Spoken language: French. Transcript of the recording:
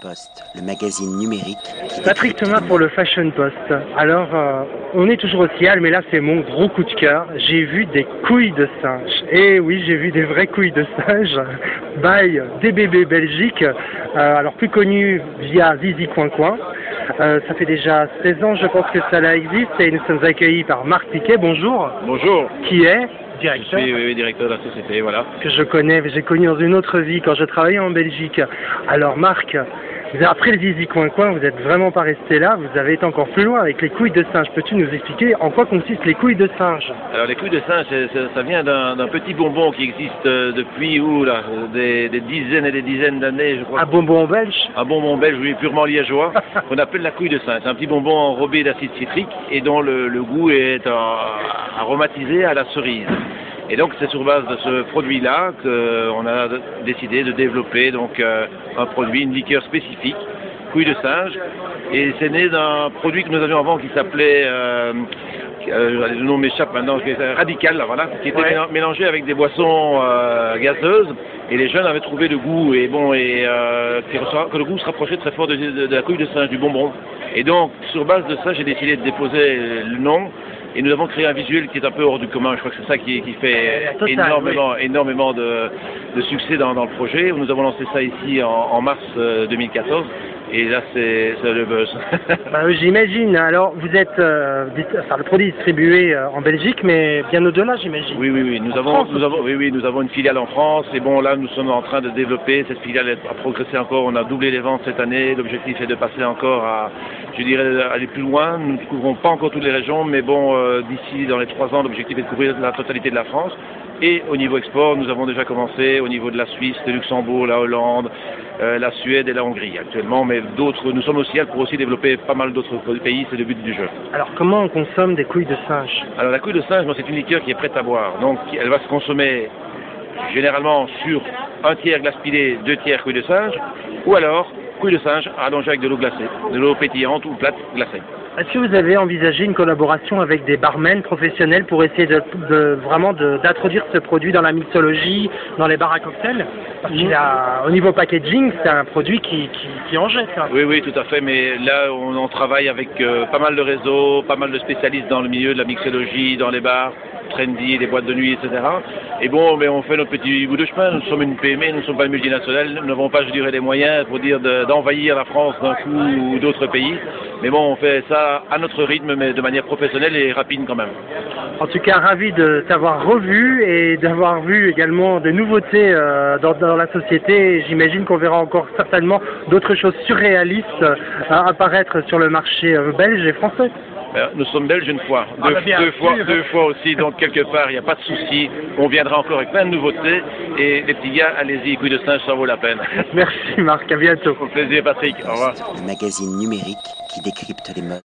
Post, le magazine numérique. Patrick Thomas pour le Fashion Post. Alors, euh, on est toujours au ciel, mais là c'est mon gros coup de cœur. J'ai vu des couilles de singe. Et oui, j'ai vu des vraies couilles de singe. By DBB Belgique, euh, alors plus connu via Zizi Coin Coin. Euh, ça fait déjà 16 ans, je pense que ça là existe, et nous sommes accueillis par Marc Piquet. Bonjour. Bonjour, Qui est directeur suis oui, oui, directeur de la société, voilà. que je connais, j'ai connu dans une autre vie quand je travaillais en Belgique. Alors Marc, après le Zizi Coin Coin, vous n'êtes vraiment pas resté là, vous avez été encore plus loin avec les couilles de singe. Peux-tu nous expliquer en quoi consistent les couilles de singe? Alors les couilles de singe, ça vient d'un petit bonbon qui existe euh, depuis où là, des, des dizaines et des dizaines d'années, je crois. Un bonbon belge? Un bonbon belge, oui, purement liégeois, qu'on appelle la couille de singe. C'est un petit bonbon enrobé d'acide citrique et dont le, le goût est euh, aromatisé à la cerise. Et donc c'est sur base de ce produit-là qu'on a décidé de développer donc euh, un produit, une liqueur spécifique, couille de singe. Et c'est né d'un produit que nous avions avant qui s'appelait, euh, euh, le nom m'échappe maintenant, radical, là, voilà, qui était Ouais. mélangé avec des boissons euh, gazeuses. Et les jeunes avaient trouvé le goût et bon et euh, que le goût se rapprochait très fort de, de- de la couille de singe, du bonbon. Et donc sur base de ça, j'ai décidé de déposer le nom. Et nous avons créé un visuel qui est un peu hors du commun. Je crois que c'est ça qui, qui fait Total, énormément, énormément de, de succès dans, dans le projet. Nous avons lancé ça ici en, en mars euh, 2014. Et là, c'est le buzz. Euh, J'imagine. Alors vous êtes, euh, enfin, le produit est distribué euh, en Belgique, mais bien au-delà, j'imagine. Oui, oui, oui. Nous En avons, France nous avons, oui, oui, nous avons une filiale en France. Et bon, là, nous sommes en train de développer. Cette filiale a progressé encore. On a doublé les ventes cette année. L'objectif est de passer encore à, je dirais, aller plus loin. Nous ne couvrons pas encore toutes les régions, mais bon, euh, d'ici, dans les trois ans, l'objectif est de couvrir la totalité de la France. Et au niveau export, nous avons déjà commencé au niveau de la Suisse, de Luxembourg, la Hollande, euh, la Suède et la Hongrie actuellement. Mais d'autres, nous sommes aussi pour aussi développer pas mal d'autres pays. C'est le but du jeu. Alors comment on consomme des couilles de singe Alors la couille de singe, c'est une liqueur qui est prête à boire. Donc elle va se consommer généralement sur un tiers glace pilée, deux tiers couille de singe, ou alors couille de singe allongée avec de l'eau glacée, de l'eau pétillante ou plate glacée. Est-ce que vous avez envisagé une collaboration avec des barmen professionnels pour essayer de, de- vraiment d'introduire ce produit dans la mixologie, dans les bars à cocktails? Parce qu'il a, au niveau packaging, c'est un produit qui, qui, qui en jette. hein. Oui, oui, tout à fait, mais là on, on travaille avec euh, pas mal de réseaux, pas mal de spécialistes dans le milieu de la mixologie, dans les bars, trendy, les boîtes de nuit, etc. Et bon, mais on fait notre petit bout de chemin, nous sommes une PME, nous ne sommes pas une multinationale, nous n'avons pas, je dirais, les moyens pour dire de- d'envahir la France d'un coup ou d'autres pays. Mais bon, on fait ça à notre rythme, mais de manière professionnelle et rapide quand même. En tout cas, ravi de t'avoir revu et d'avoir vu également des nouveautés euh, dans, la société. J'imagine qu'on verra encore certainement d'autres choses surréalistes euh, apparaître sur le marché euh, belge et français. Euh, Nous sommes belges une fois, Ah, deux, bah, deux fois, deux fois aussi, donc quelque part, il n'y a pas de souci. On viendra encore avec plein de nouveautés. Et les petits gars, allez-y, couille de singe, ça vaut la peine. Merci Marc, à bientôt. Au plaisir, Patrick. Au revoir. Le magazine numérique qui décrypte les modes.